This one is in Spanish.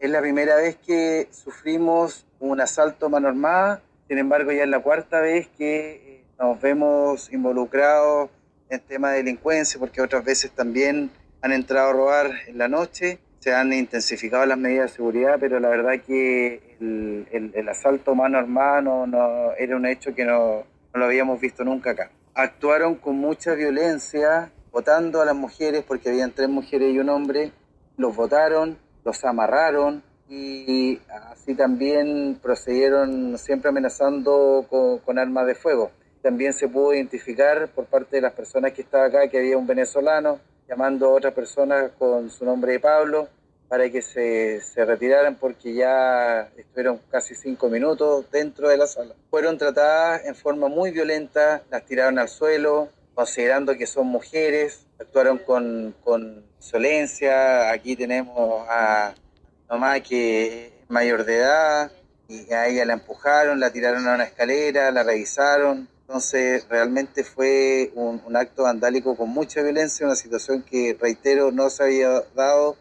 Es la primera vez que sufrimos un asalto mano armada, sin embargo ya es la cuarta vez que eh, nos vemos involucrados en tema de delincuencia, porque otras veces también han entrado a robar en la noche, se han intensificado las medidas de seguridad, pero la verdad que el, el, asalto mano armada no, no, era un hecho que no, no lo habíamos visto nunca acá. Actuaron con mucha violencia, votando a las mujeres, porque habían tres mujeres y un hombre, los votaron, los amarraron y así también procedieron siempre amenazando con, armas de fuego. También se pudo identificar por parte de las personas que estaban acá que había un venezolano llamando a otra persona con su nombre de Pablo para que se, se, retiraran porque ya estuvieron casi cinco minutos dentro de la sala. Fueron tratadas en forma muy violenta, las tiraron al suelo, considerando que son mujeres, actuaron con, con insolencia. Aquí tenemos a mamá que mayor de edad y a ella la empujaron, la tiraron a una escalera, la revisaron. Entonces realmente fue un, un acto vandálico con mucha violencia, una situación que, reitero, no se había dado